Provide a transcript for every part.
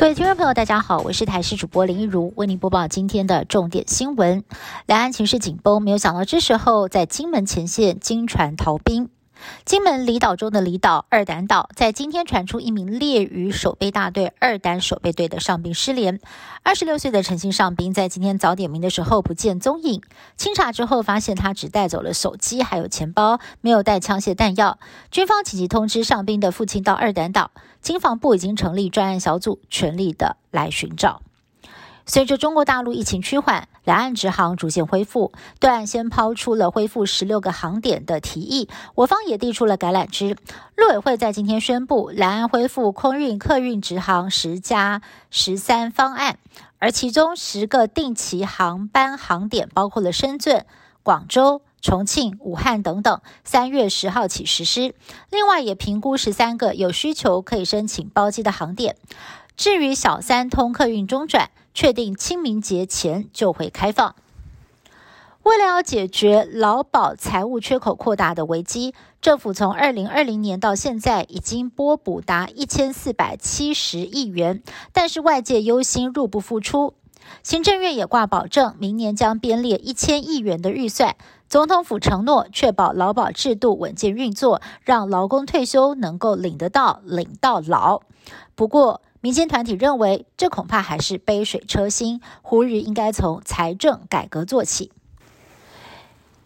各位听众朋友，大家好，我是台视主播林一如，为您播报今天的重点新闻。两岸情势紧绷，没有想到这时候在金门前线金船逃兵。金门离岛中的离岛二胆岛，在今天传出一名猎鱼守备大队二胆守备队的上兵失联。二十六岁的陈姓上兵在今天早点名的时候不见踪影。清查之后发现他只带走了手机还有钱包，没有带枪械弹药。军方紧急通知上兵的父亲到二胆岛，经防部已经成立专案小组，全力的来寻找。随着中国大陆疫情趋缓，两岸直航逐渐恢复，对岸先抛出了恢复十六个航点的提议，我方也递出了橄榄枝。陆委会在今天宣布，两岸恢复空运、客运直航十加十三方案，而其中十个定期航班航点包括了深圳、广州、重庆、武汉等等，三月十号起实施。另外，也评估十三个有需求可以申请包机的航点。至于小三通客运中转，确定清明节前就会开放。为了要解决劳保财务缺口扩大的危机，政府从二零二零年到现在已经拨补达一千四百七十亿元，但是外界忧心入不敷出。行政院也挂保证，明年将编列一千亿元的预算。总统府承诺确保劳保制度稳健运作，让劳工退休能够领得到、领到老。不过，民间团体认为，这恐怕还是杯水车薪，呼吁应该从财政改革做起。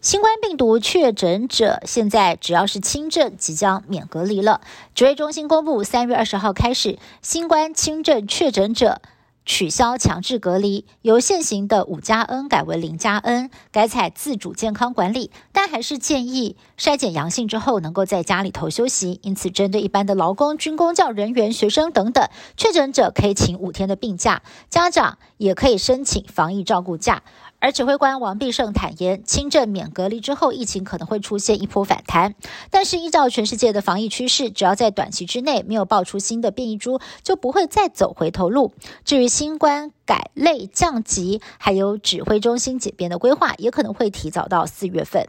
新冠病毒确诊者现在只要是轻症，即将免隔离了。指挥中心公布，三月二十号开始，新冠轻症确诊者。取消强制隔离，由现行的五加 N 改为零加 N，改采自主健康管理，但还是建议筛检阳性之后能够在家里头休息。因此，针对一般的劳工、军工教人员、学生等等确诊者，可以请五天的病假，家长也可以申请防疫照顾假。而指挥官王必胜坦言，轻症免隔离之后，疫情可能会出现一波反弹。但是依照全世界的防疫趋势，只要在短期之内没有爆出新的变异株，就不会再走回头路。至于新冠改类降级，还有指挥中心解编的规划，也可能会提早到四月份。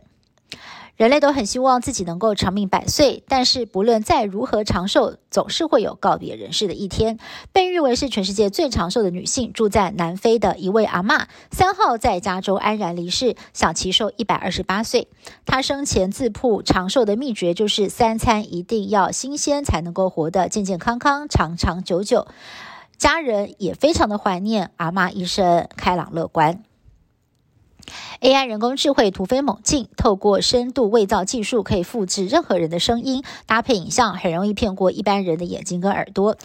人类都很希望自己能够长命百岁，但是不论再如何长寿，总是会有告别人世的一天。被誉为是全世界最长寿的女性，住在南非的一位阿嬷，三号在加州安然离世，享其寿一百二十八岁。她生前自曝长寿的秘诀就是三餐一定要新鲜，才能够活得健健康康、长长久久。家人也非常的怀念阿嬷一生开朗乐观。AI 人工智慧突飞猛进，透过深度伪造技术，可以复制任何人的声音，搭配影像，很容易骗过一般人的眼睛跟耳朵。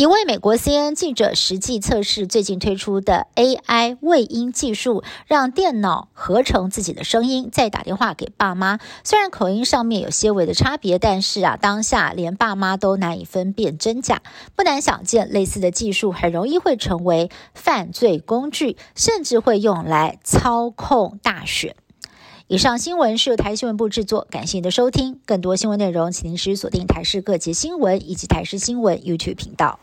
一位美国 CNN 记者实际测试最近推出的 AI 喂音技术，让电脑合成自己的声音，再打电话给爸妈。虽然口音上面有些微的差别，但是啊，当下连爸妈都难以分辨真假。不难想见，类似的技术很容易会成为犯罪工具，甚至会用来操控大选。以上新闻是由台新闻部制作，感谢您的收听。更多新闻内容，请您持续锁定台视各节新闻以及台视新闻 YouTube 频道。